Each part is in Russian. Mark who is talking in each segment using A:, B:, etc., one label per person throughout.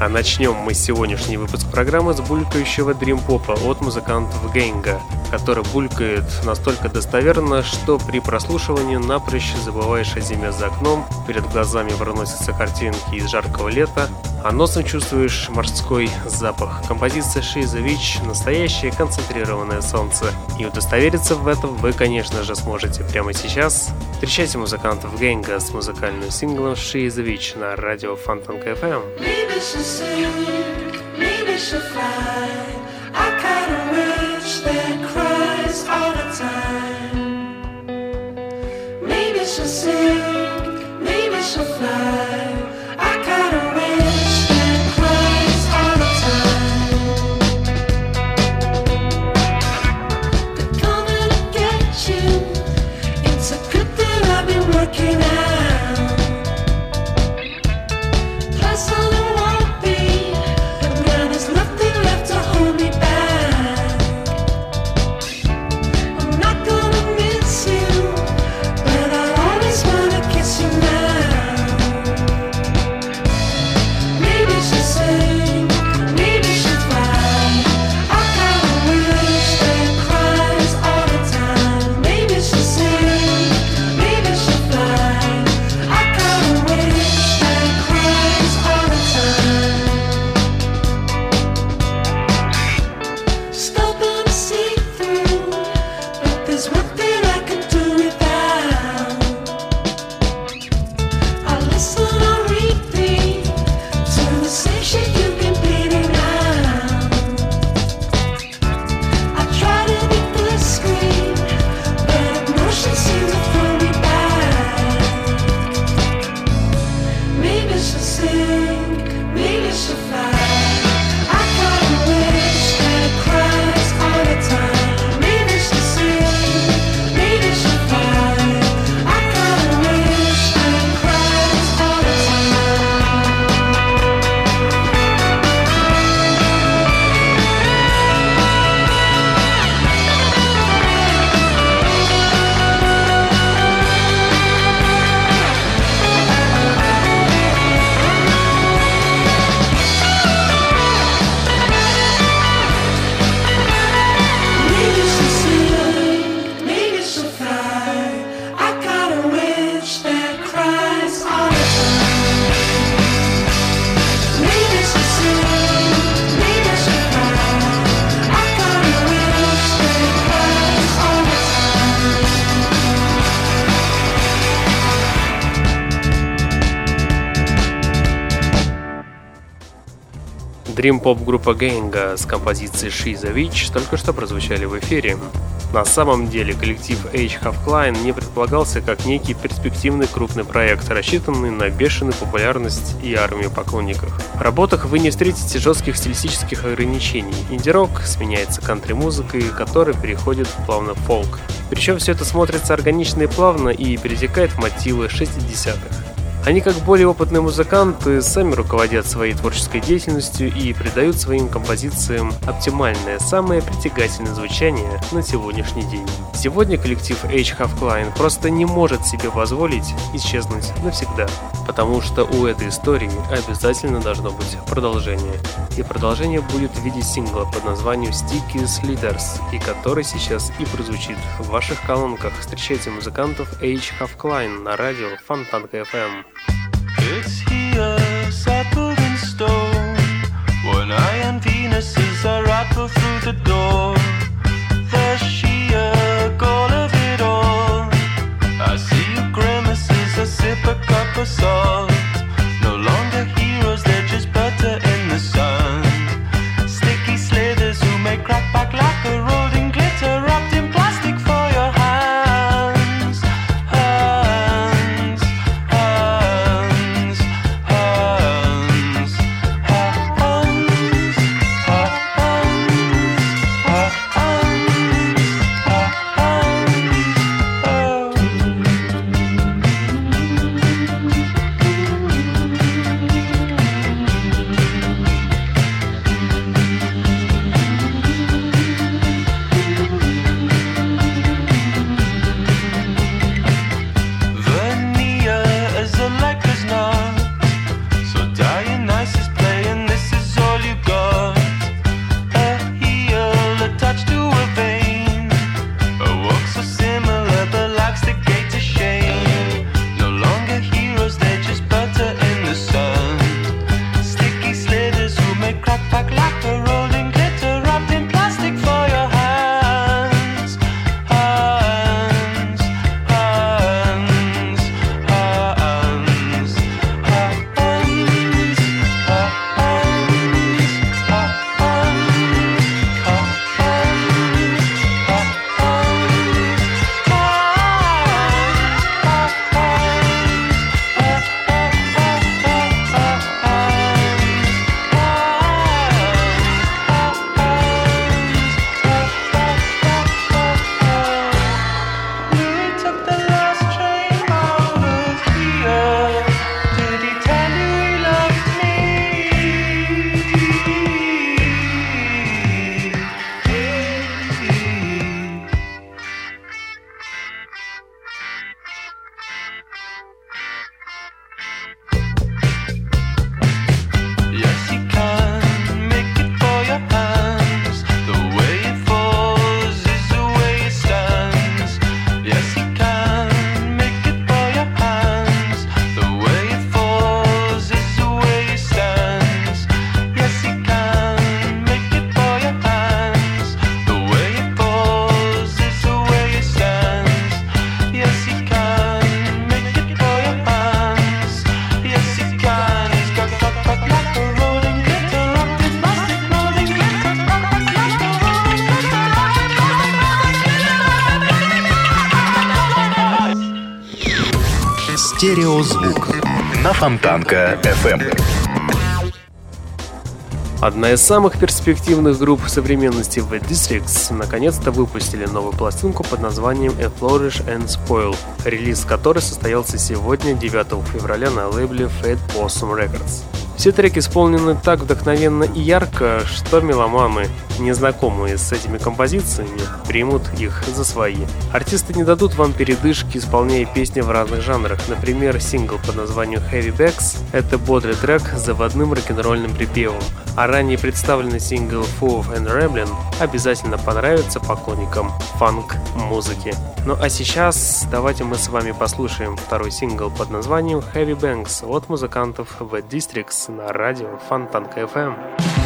A: а начнем мы сегодняшний выпуск программы с булькающего дримпопа от музыкантов Гейнга, который булькает настолько достоверно, что при прослушивании напрочь забываешь о зиме за окном, перед глазами проносятся картинки из жаркого лета, а носом чувствуешь морской запах. Композиция Шиза Вич – настоящее концентрированное солнце. И удостовериться в этом вы, конечно же, сможете прямо сейчас. Встречайте музыкантов Гейнга с музыкальным синглом Шиза Вич на радио Фонтан time. Maybe she'll sing, maybe she'll fly. Дрим-поп группа Гейнга с композицией She's a Witch только что прозвучали в эфире. На самом деле коллектив H. Half Klein не предполагался как некий перспективный крупный проект, рассчитанный на бешеную популярность и армию поклонников. В работах вы не встретите жестких стилистических ограничений. Инди-рок сменяется кантри-музыкой, которая переходит плавно в фолк. Причем все это смотрится органично и плавно и перетекает в мотивы 60-х. Они, как более опытные музыканты, сами руководят своей творческой деятельностью и придают своим композициям оптимальное, самое притягательное звучание на сегодняшний день. Сегодня коллектив H. Half Klein просто не может себе позволить исчезнуть навсегда, потому что у этой истории обязательно должно быть продолжение. И продолжение будет в виде сингла под названием Sticky Leaders, и который сейчас и прозвучит в ваших колонках. Встречайте музыкантов H. Half Klein на радио Фонтанка FM.
B: It's here, settled in stone. When I and Venus sees a rattle through the door. Goal of it all. I see you grimaces, I sip a cup of salt. Фонтанка FM.
A: Одна из самых перспективных групп современности The Districts наконец-то выпустили новую пластинку под названием A Flourish and Spoil, релиз которой состоялся сегодня, 9 февраля, на лейбле Fat Possum Records. Все треки исполнены так вдохновенно и ярко, что меломаны, незнакомые с этими композициями, примут их за свои. Артисты не дадут вам передышки, исполняя песни в разных жанрах. Например, сингл под названием Heavy Bags — это бодрый трек с заводным рок-н-ролльным припевом, а ранее представленный сингл Full of and Ramblin' обязательно понравится поклонникам фанк-музыки. Ну а сейчас давайте мы с вами послушаем второй сингл под названием Heavy Banks от музыкантов The Districts на радио Фонтанка FM.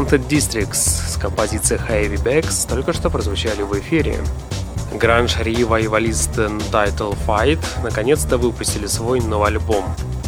B: Музыканты Districts с композицией Heavy Bags только что прозвучали в эфире. Гранж ревайвалист Title Fight наконец-то выпустили свой новый альбом.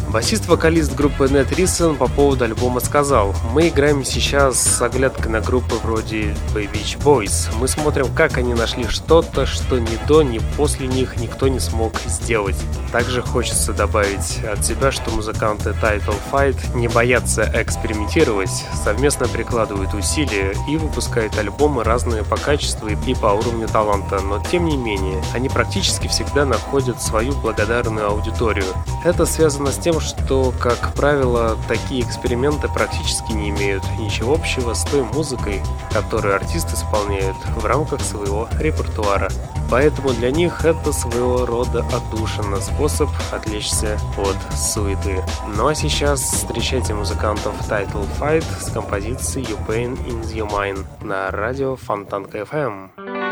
B: Басист-вокалист группы Нет Рисон по поводу альбома сказал, «Мы играем сейчас с оглядкой на группы вроде Beach Boys. Мы смотрим, как они нашли что-то, что ни до, ни после них никто не смог сделать. Также хочется добавить от себя, что музыканты Title Fight не боятся экспериментировать, совместно прикладывают усилия и выпускают альбомы разные по качеству и по уровню таланта, но тем не менее, они практически всегда находят свою благодарную аудиторию. Это связано с тем, что, как правило, такие эксперименты практически не имеют ничего общего с той музыкой, которую артист исполняет в рамках своего репертуара. Поэтому для них это своего рода отдушина, способ отвлечься от суеты. Ну а сейчас встречайте музыкантов Title Fight с композицией You Pain in Your Mind на радио Фонтанка FM.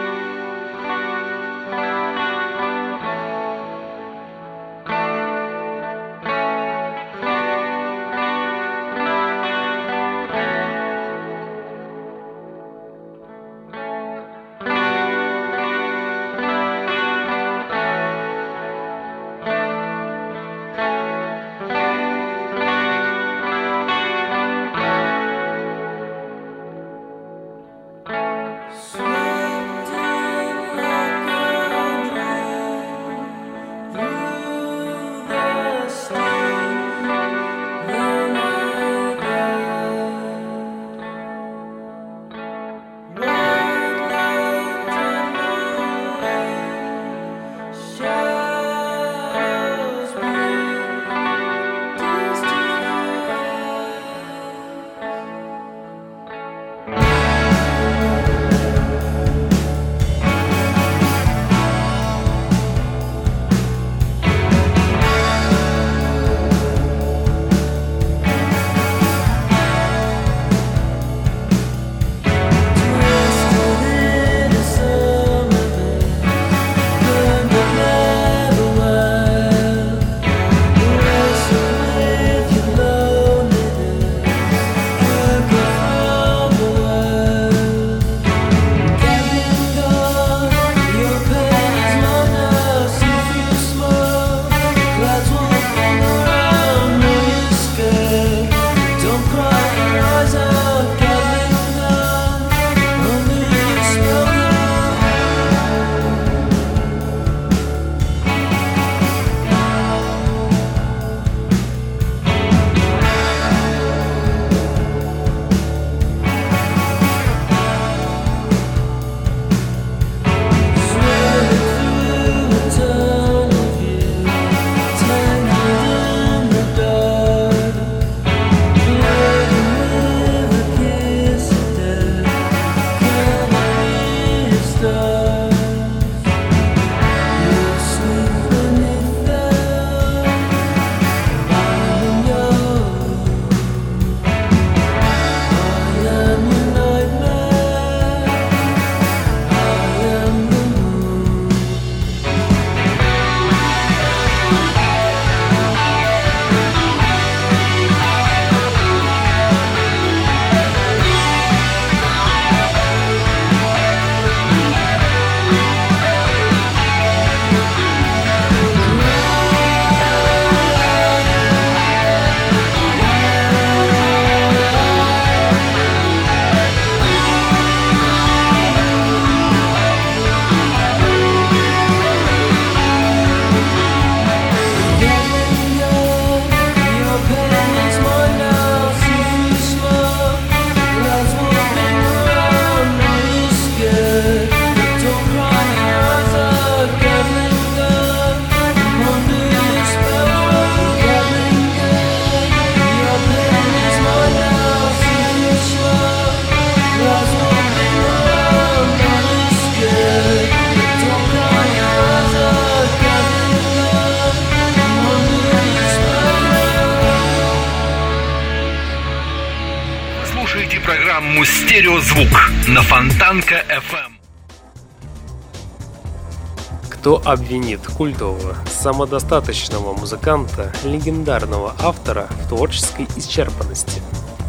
B: Кто обвинит культового, самодостаточного музыканта, легендарного автора в творческой исчерпанности?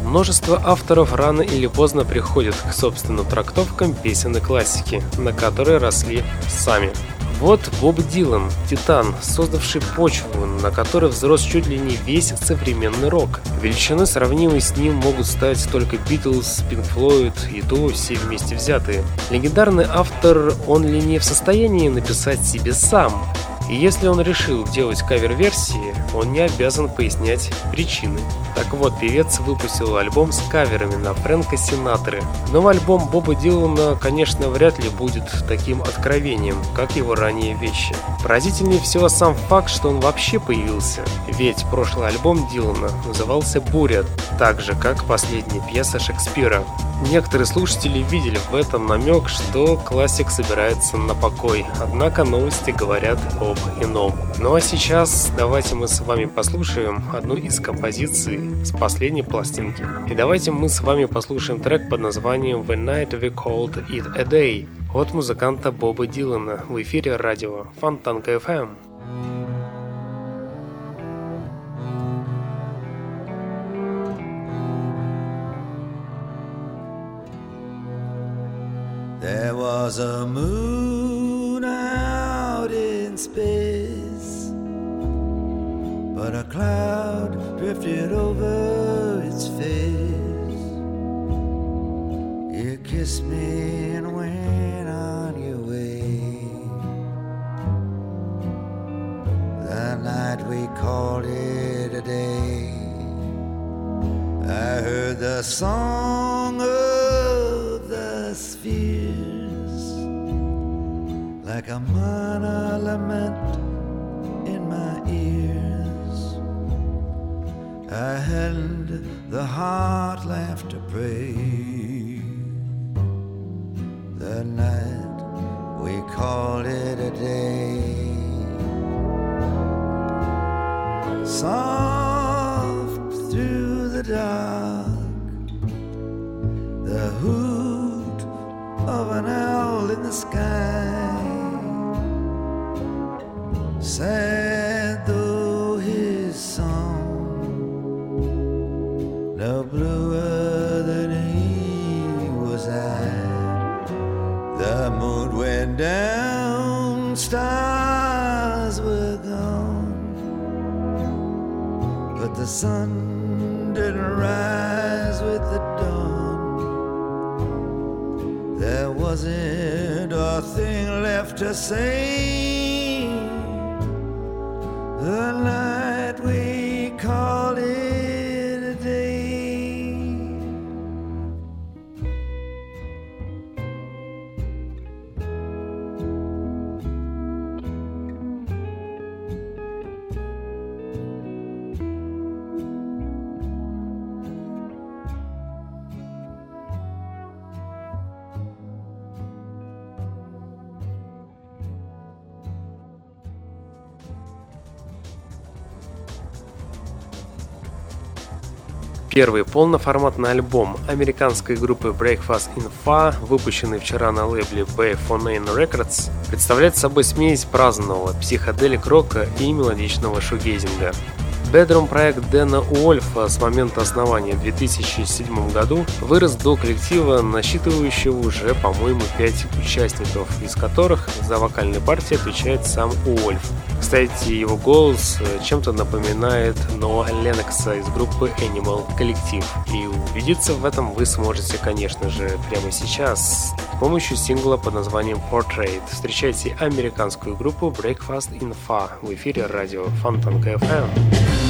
A: Множество авторов рано или поздно приходят к собственным трактовкам песен и классики, на которые росли сами. Вот Боб Дилан, титан, создавший почву, на которой взрос чуть ли не весь современный рок. Величины, сравнимые с ним, могут стать только Битлз, Пинк Флойд и то все вместе взятые. Легендарный автор, он ли не в состоянии написать себе сам? И если он решил делать кавер-версии, он не обязан пояснять причины. Так вот, певец выпустил альбом с каверами на Фрэнка Синатры. Но альбом Боба Дилана, конечно, вряд ли будет таким откровением, как его ранние вещи. Поразительнее всего сам факт, что он вообще появился. Ведь прошлый альбом Дилана назывался «Буря», так же, как последняя пьеса Шекспира. Некоторые слушатели видели в этом намек, что классик собирается на покой, однако новости говорят об ином. Ну а сейчас давайте мы с вами послушаем одну из композиций с последней пластинки. И давайте мы с вами послушаем трек под названием «The Night We Called It A Day» от музыканта Боба Дилана в эфире радио Фонтанка FM.
C: There was a moon but a cloud drifted over its face. You kissed me and went on your way. The night we called it a day. I heard the song of the spheres like a minor lament I the heart left to pray. The night we called it a day. Soft through the dark, the hoot of an owl in the sky. Sad sun didn't rise with the dawn. There wasn't a thing left to say.
A: Первый полноформатный альбом американской группы Breakfast in Fa, выпущенный вчера на лейбле Bay Phonane Records, представляет собой смесь праздного психоделик-рока и мелодичного шугейзинга. Bedroom проект Дэна Уольфа с момента основания в 2007 году вырос до коллектива, насчитывающего уже, по-моему, 5 участников, из которых за вокальной партии отвечает сам Уольф. Кстати, его голос чем-то напоминает Ноа Ленокса из группы Animal коллектив. И убедиться в этом вы сможете, конечно же, прямо сейчас с помощью сингла под названием Portrait. Встречайте американскую группу Breakfast in в эфире радио Фонтанка FM.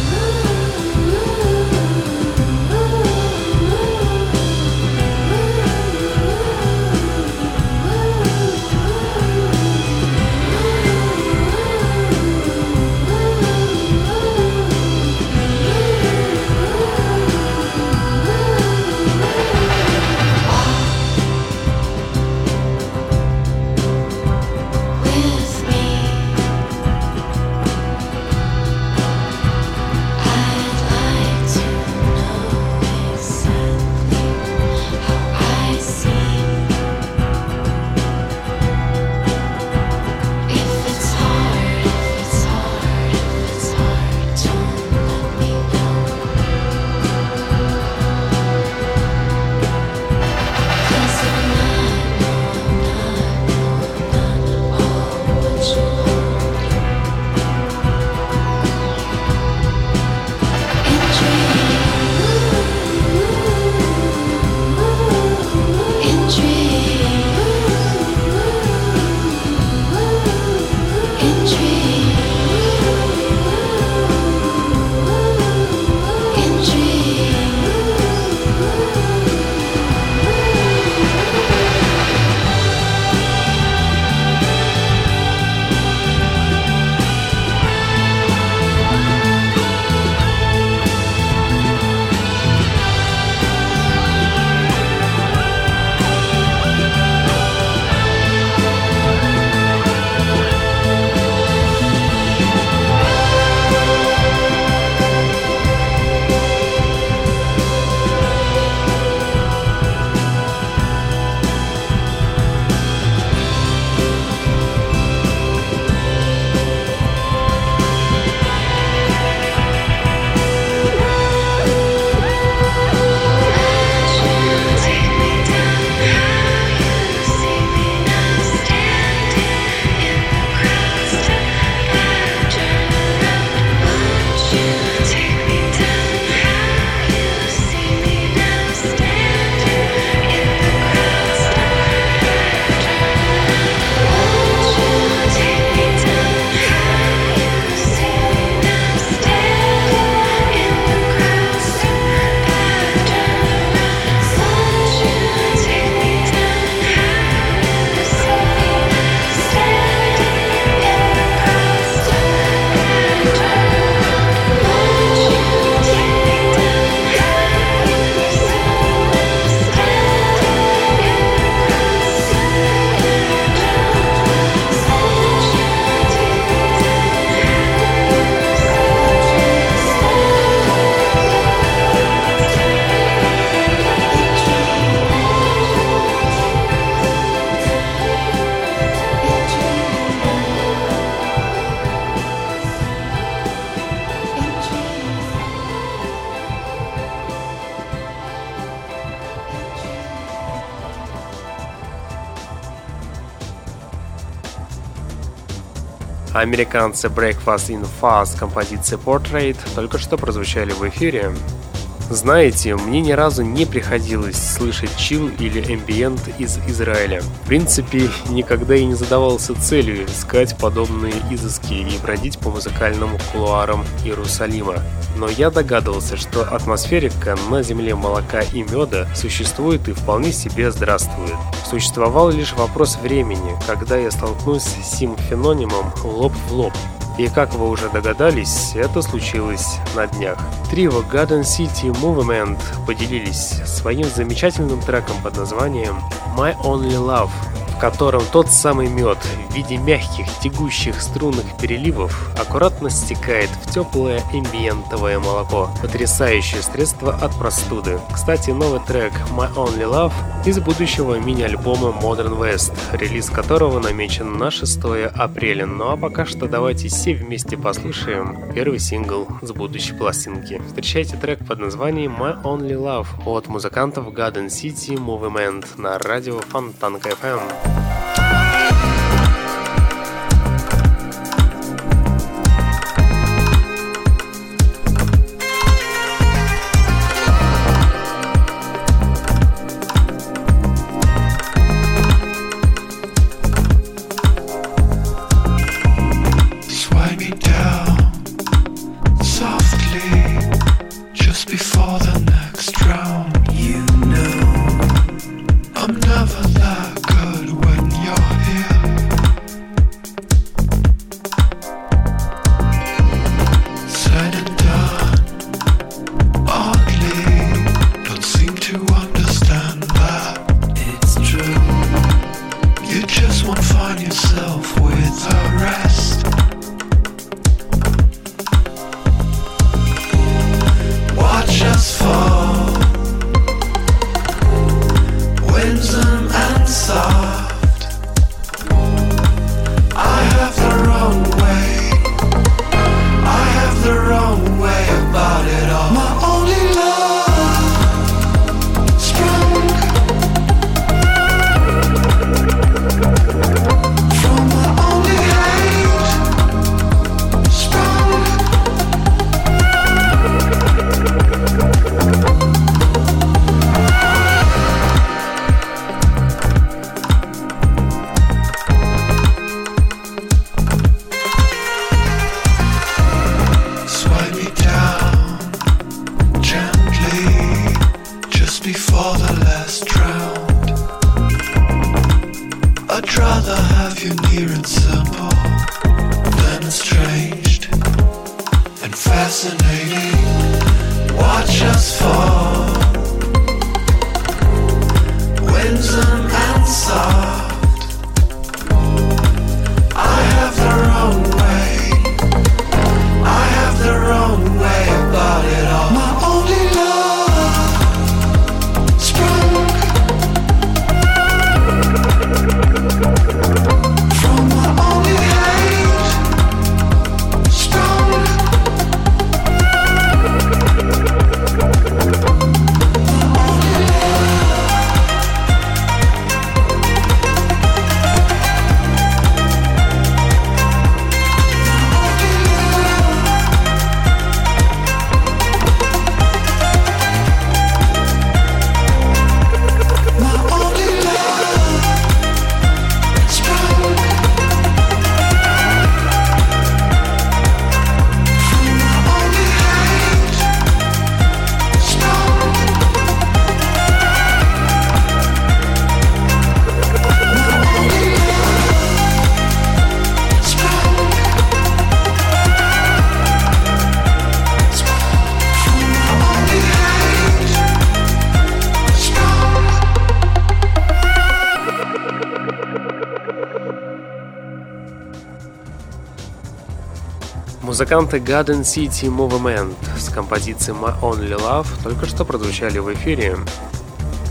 A: Американцы Breakfast in Fast композиции Portrait только что прозвучали в эфире. Знаете, мне ни разу не приходилось слышать чил или эмбиент из Израиля. В принципе, никогда и не задавался целью искать подобные изыски и бродить по музыкальным кулуарам Иерусалима. Но я догадывался, что атмосферика на земле молока и меда существует и вполне себе здравствует. Существовал лишь вопрос времени, когда я столкнусь с сим фенонимом лоб в лоб. И как вы уже догадались, это случилось на днях. Трио Garden City Movement поделились своим замечательным треком под названием My Only Love – котором тот самый мед в виде мягких, тягущих струнных переливов аккуратно стекает в теплое эмбиентовое молоко. Потрясающее средство от простуды. Кстати, новый трек My Only Love из будущего мини-альбома Modern West, релиз которого намечен на 6 апреля. Ну а пока что давайте все вместе послушаем первый сингл с будущей пластинки. Встречайте трек под названием My Only Love от музыкантов Garden City Movement на радио Фонтанка FM. Bye. Музыканты Garden City Movement с композицией My Only Love только что прозвучали в эфире.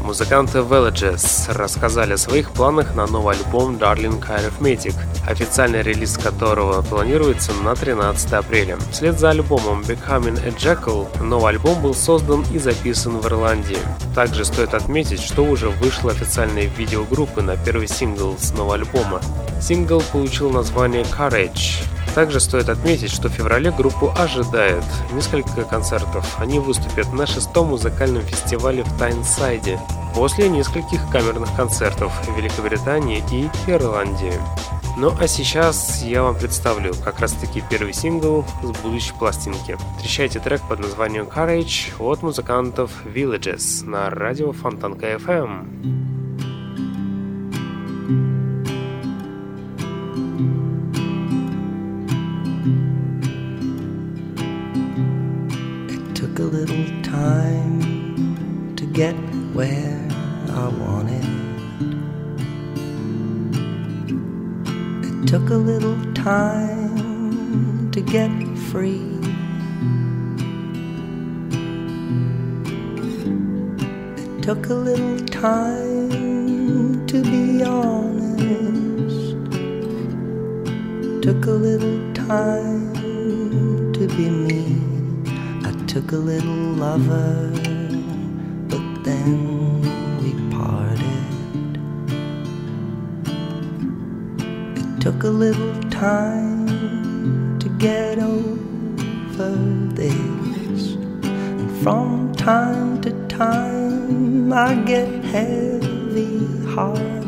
A: Музыканты Villages рассказали о своих планах на новый альбом Darling Arithmetic, официальный релиз которого планируется на 13 апреля. Вслед за альбомом Becoming a Jackal новый альбом был создан и записан в Ирландии. Также стоит отметить, что уже вышло официальное видео группы на первый сингл с нового альбома. Сингл получил название Courage, также стоит отметить, что в феврале группу ожидает несколько концертов. Они выступят на шестом музыкальном фестивале в Тайнсайде после нескольких камерных концертов в Великобритании и Ирландии. Ну а сейчас я вам представлю как раз таки первый сингл с будущей пластинки. Встречайте трек под названием Courage от музыкантов Villages на радио Фонтанка FM.
D: Get where I wanted. It took a little time to get free. It took a little time to be honest. It Took a little time to be me. Took a little lover but then we parted. It took a little time to get over this, and from time to time I get heavy hearted.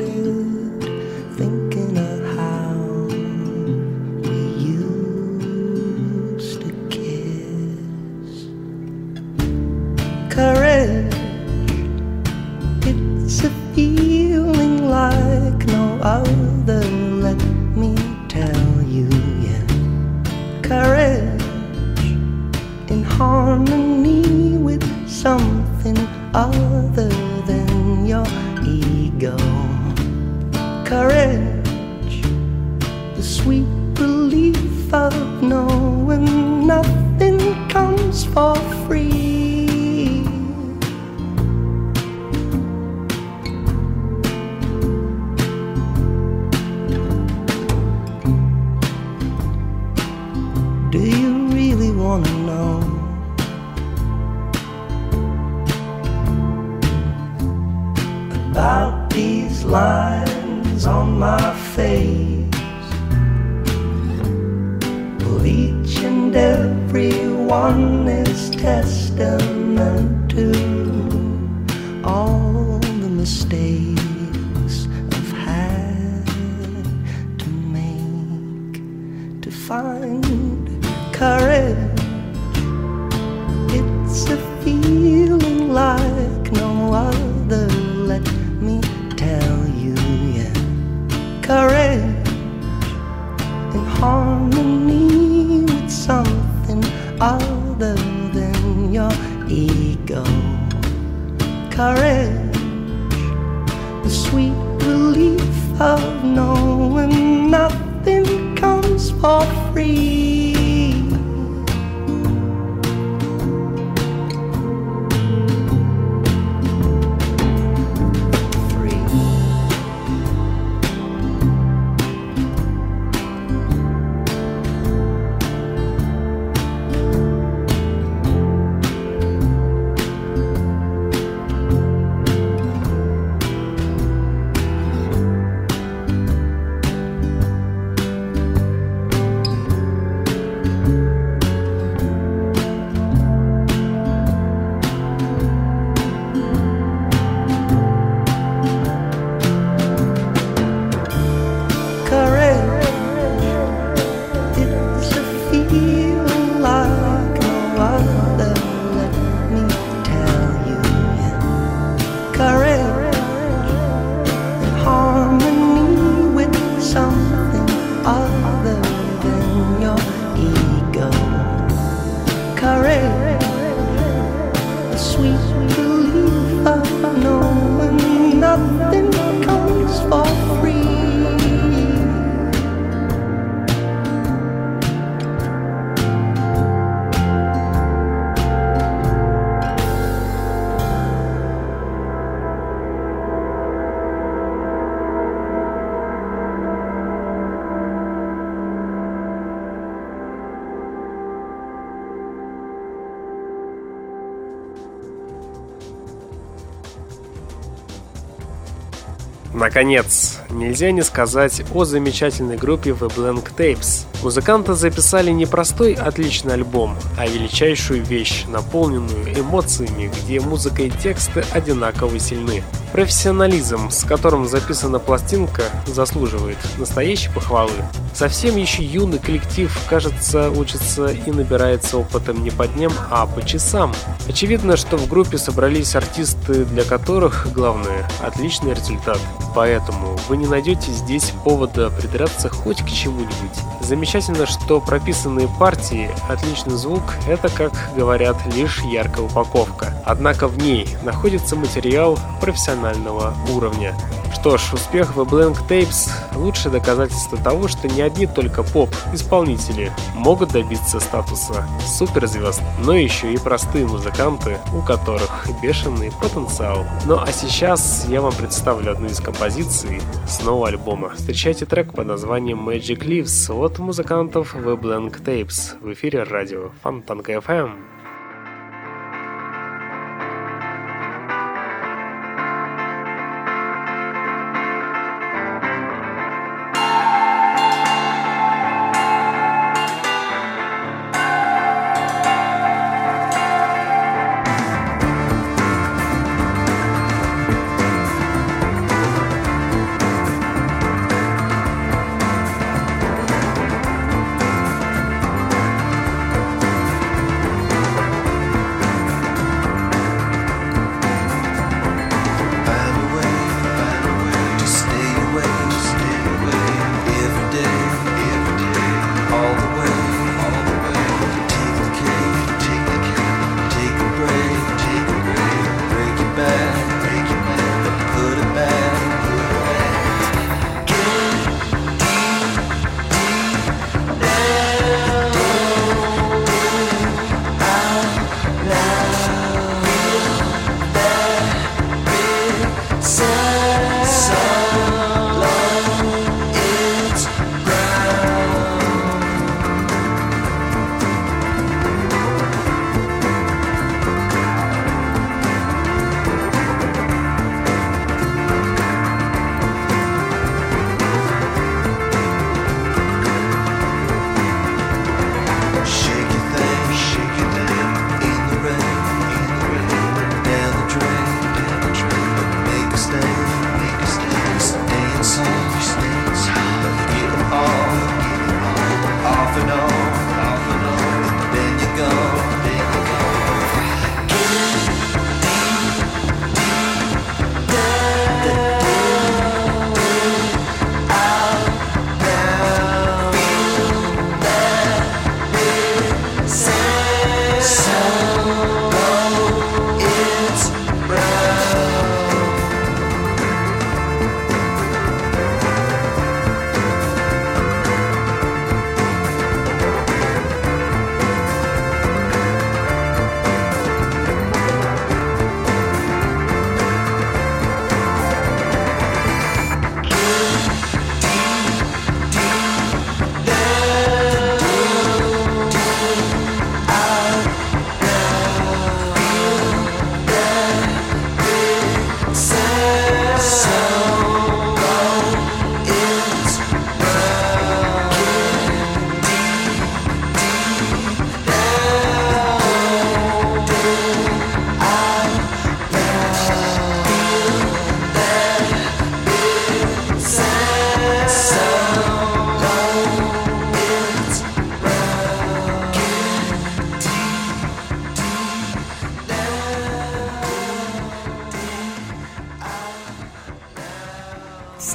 A: Наконец, нельзя не сказать о замечательной группе The Blank Tapes. Музыканты записали не простой отличный альбом, а величайшую вещь, наполненную эмоциями, где музыка и тексты одинаково сильны. Профессионализм, с которым записана пластинка, заслуживает настоящей похвалы. Совсем еще юный коллектив, кажется, учится и набирается опытом не по дням, а по часам. Очевидно, что в группе собрались артисты, для которых главное – отличный результат. Поэтому вы не найдете здесь повода придраться хоть к чему-нибудь. Замечательно, что прописанные партии, отличный звук – это, как говорят, лишь яркая упаковка. Однако в ней находится материал профессионального уровня. Что ж, успех в Blank Tapes – лучшее доказательство того, что не одни только поп-исполнители могут добиться статуса суперзвезд, но еще и простые музыканты, у которых бешеный потенциал. Ну а сейчас я вам представлю одну из композиций с нового альбома. Встречайте трек под названием Magic Leaves от музыкантов The Blank Tapes в эфире радио Фонтанка FM.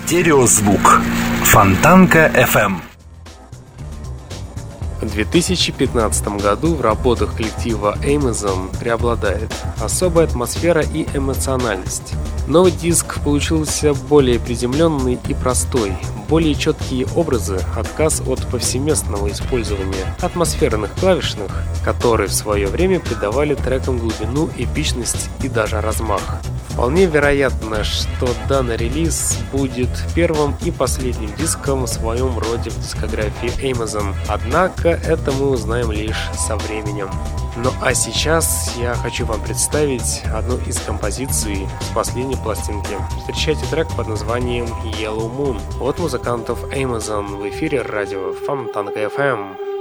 B: Стереозвук. Фонтанка FM.
A: В 2015 году в работах коллектива Amazon преобладает особая атмосфера и эмоциональность. Новый диск получился более приземленный и простой, более четкие образы, отказ от повсеместного использования атмосферных клавишных, которые в свое время придавали трекам глубину, эпичность и даже размах.
E: Вполне вероятно, что данный релиз будет первым и последним диском в своем роде в дискографии Amazon. Однако это мы узнаем лишь со временем. Ну а сейчас я хочу вам представить одну из композиций с последней пластинки. Встречайте трек под названием Yellow Moon от музыкантов Amazon в эфире радио Фонтанка FM.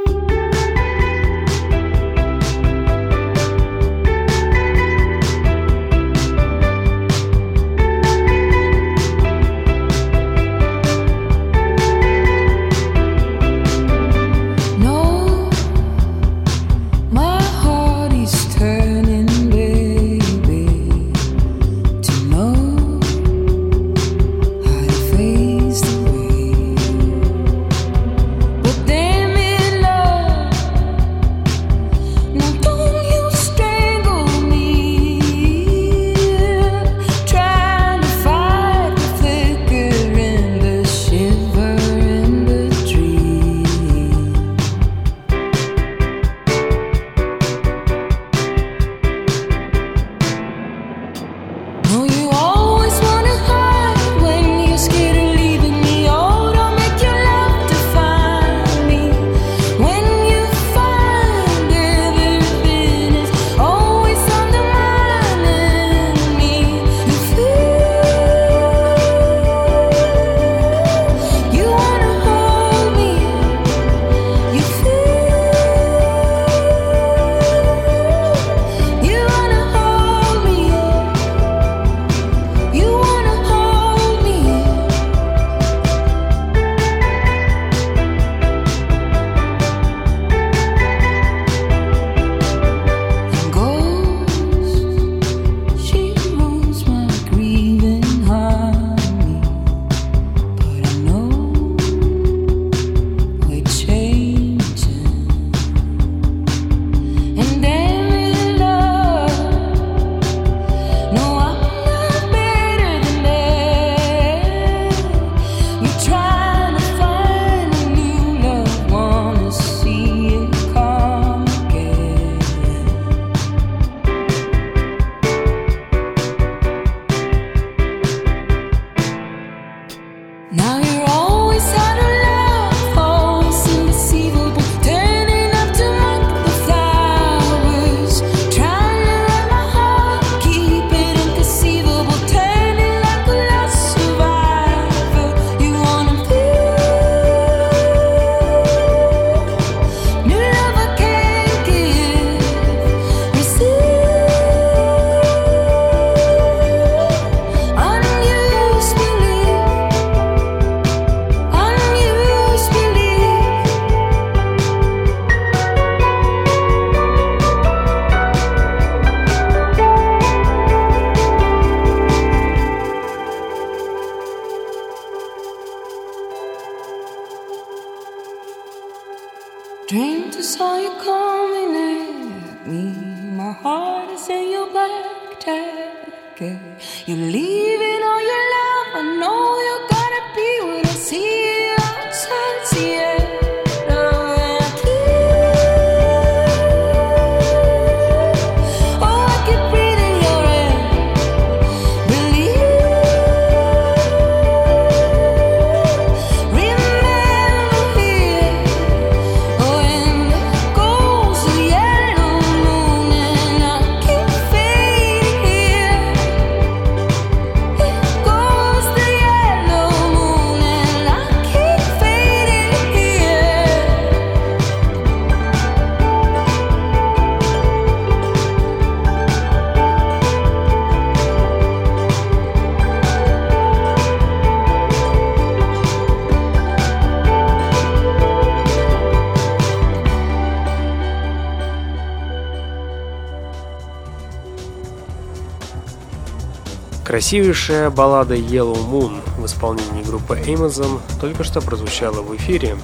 E: Красивейшая баллада Yellow Moon в исполнении группы Amazon только что прозвучала в эфире.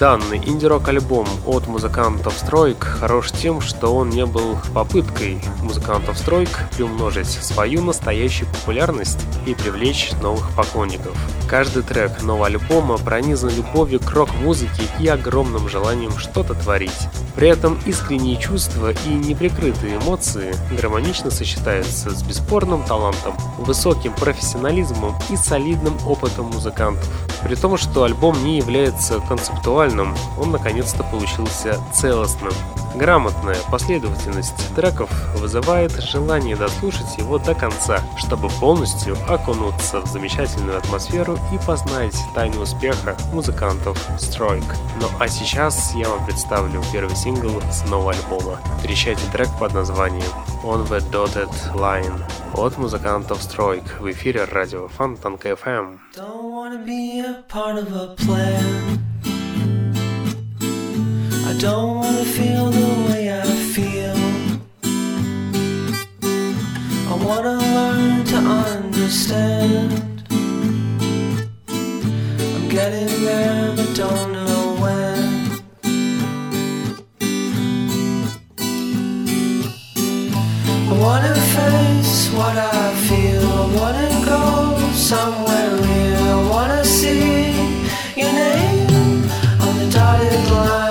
A: Данный инди-рок альбом от музыкантов Стройк хорош тем, что он не был попыткой музыкантов Стройк приумножить свою настоящую популярность и привлечь новых поклонников. Каждый трек нового альбома пронизан любовью к рок-музыке и огромным желанием что-то творить. При этом искренние чувства и неприкрытые эмоции гармонично сочетаются с бесспорным талантом, высоким профессионализмом и солидным опытом музыкантов. При том, что альбом не является концептуальным, он наконец-то получился целостным. Грамотная последовательность треков вызывает желание дослушать его до конца, чтобы полностью окунуться в замечательную атмосферу и познать тайну успеха музыкантов Stroik. Ну а сейчас я вам представлю первый сингл с нового альбома. Встречайте трек под названием On the Dotted Line от музыкантов Stroik в эфире радио Фонтанка FM.
B: I don't wanna feel the way I feel. I wanna learn to understand. I'm getting there, but don't know when. I wanna face what I feel. I wanna go somewhere real. I wanna see your name on the dotted line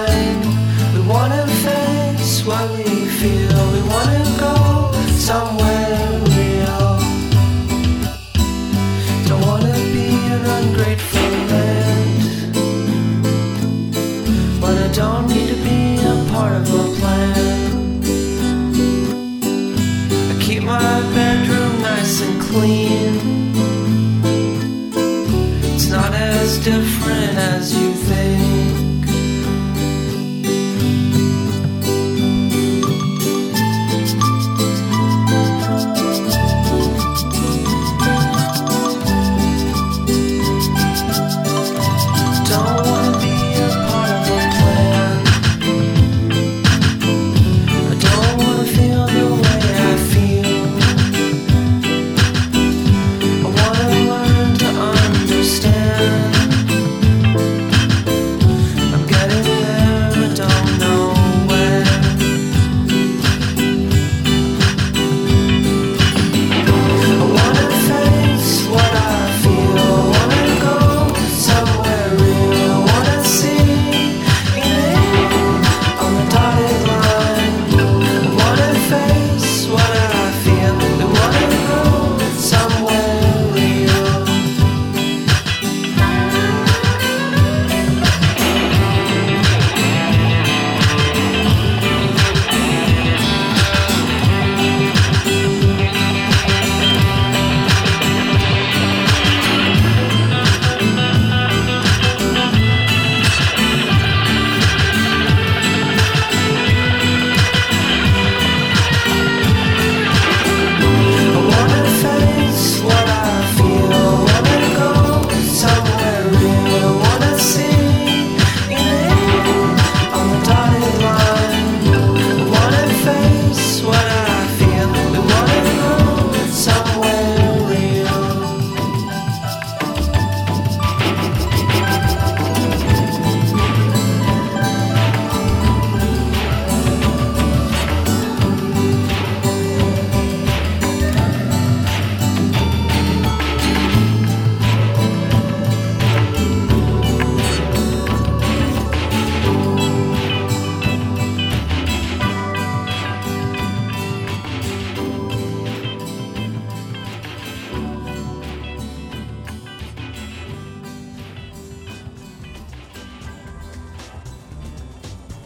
B: what we feel. We wanna go somewhere real. Don't wanna be an ungrateful land. But I don't need to be a part of a plan. I keep my bedroom nice and clean. It's not as different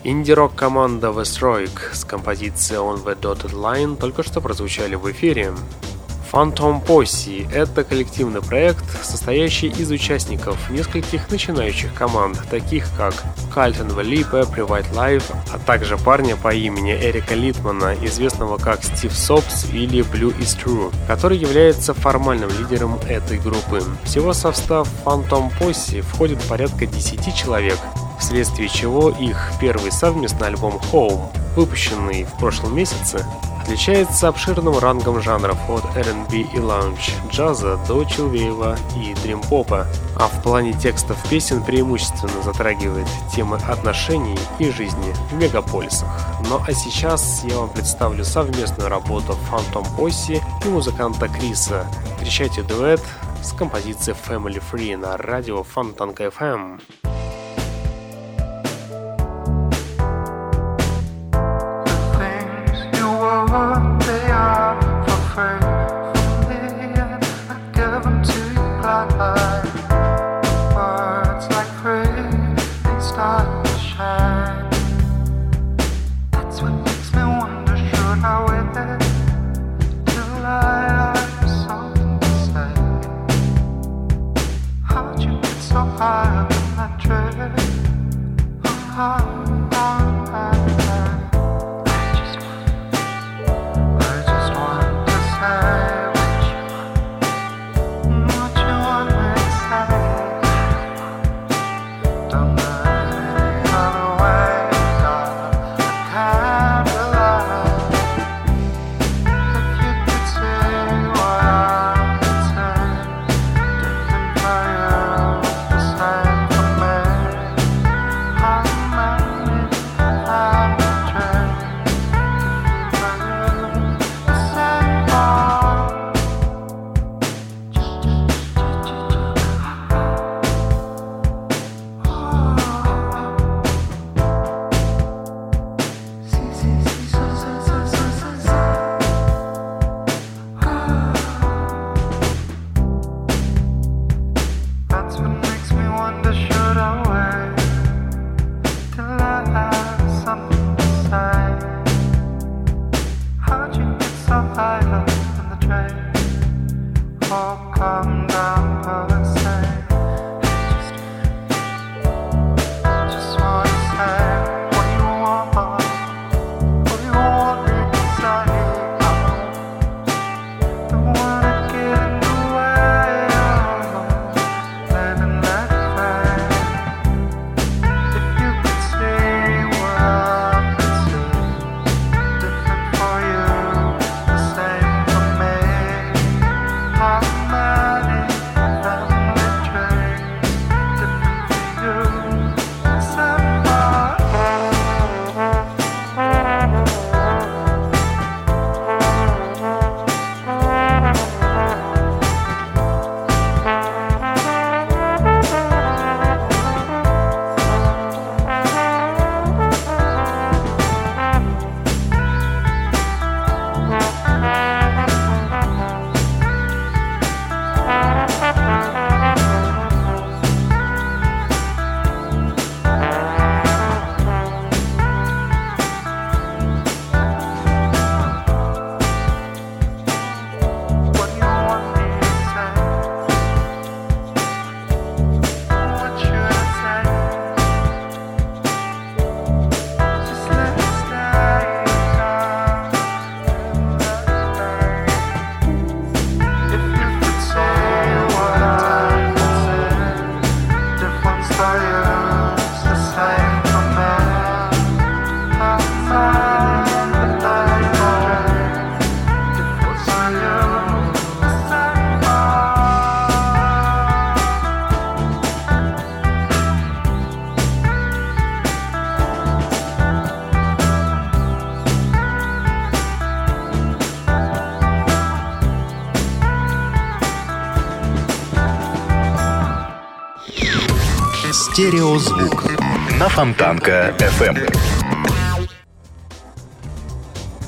A: Инди-рок команда Westroik с композицией On the Dotted Line только что прозвучали в эфире. Phantom Posse – это коллективный проект, состоящий из участников нескольких начинающих команд, таких как Carlton Valipe, Private Life, а также парня по имени Эрика Литмана, известного как Стив Сопс или Blue is True, который является формальным лидером этой группы. Всего состав Phantom Posse входит порядка 10 человек, вследствие чего их первый совместный альбом Home, выпущенный в прошлом месяце,
F: отличается обширным рангом жанров от R&B и лаунж, джаза до чилвейва и дрим-попа, а в плане текстов песен преимущественно затрагивает темы отношений и жизни в мегаполисах. Ну а сейчас я вам представлю совместную работу Phantom Posse и музыканта Криса. Встречайте дуэт с композицией Family Free на радио Фонтанка FM. i Give them to you blind.
G: Стереозвук на Фонтанка FM.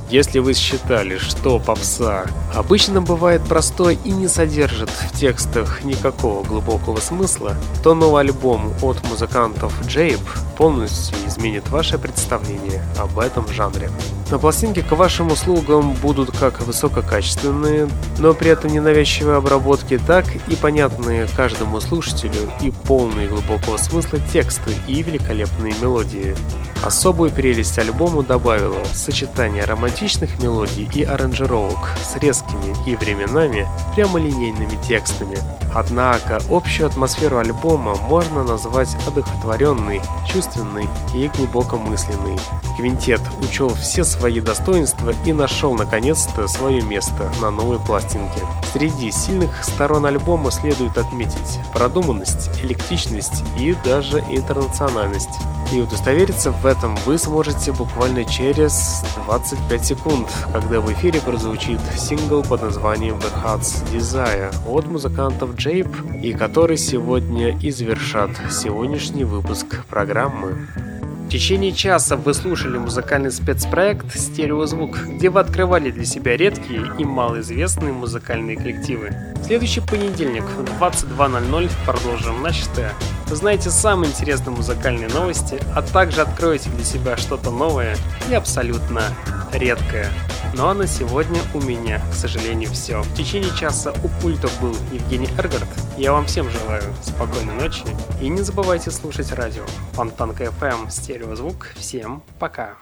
F: Если вы считали, что попса обычно бывает простой и не содержит в текстах никакого глубокого смысла, то новый альбом от музыкантов Джейб полностью изменит ваше представление об этом жанре. На пластинке к вашим услугам будут как высококачественные, но при этом ненавязчивые обработки, так и понятные каждому слушателю и полные глубокого смысла тексты и великолепные мелодии. Особую прелесть альбому добавило сочетание романтичных мелодий и аранжировок с резкими и временами прямолинейными текстами. Однако общую атмосферу альбома можно назвать одухотворенной, чувственной и глубокомысленной. Квинтет учел все свои
H: достоинства и нашел наконец-то свое место на новой пластинке. Среди сильных сторон альбома следует отметить продуманность, электричность и даже интернациональность. И удостовериться в этом вы сможете буквально через 25 секунд, когда в эфире прозвучит сингл под названием The Heart's Desire от музыкантов Jape и который сегодня и завершат сегодняшний выпуск программы. В течение часа вы слушали музыкальный спецпроект «Стереозвук», где вы открывали для себя редкие и малоизвестные музыкальные коллективы. В следующий понедельник в 22.00 продолжим начатое. Вы знаете самые интересные музыкальные новости, а также откроете для себя что-то новое и абсолютно редкое. Ну а на сегодня у меня, к сожалению, все. В течение часа у пульта был Евгений Эргард. Я вам всем желаю спокойной ночи и не забывайте слушать радио Фонтанка FM стереозвук. Всем пока.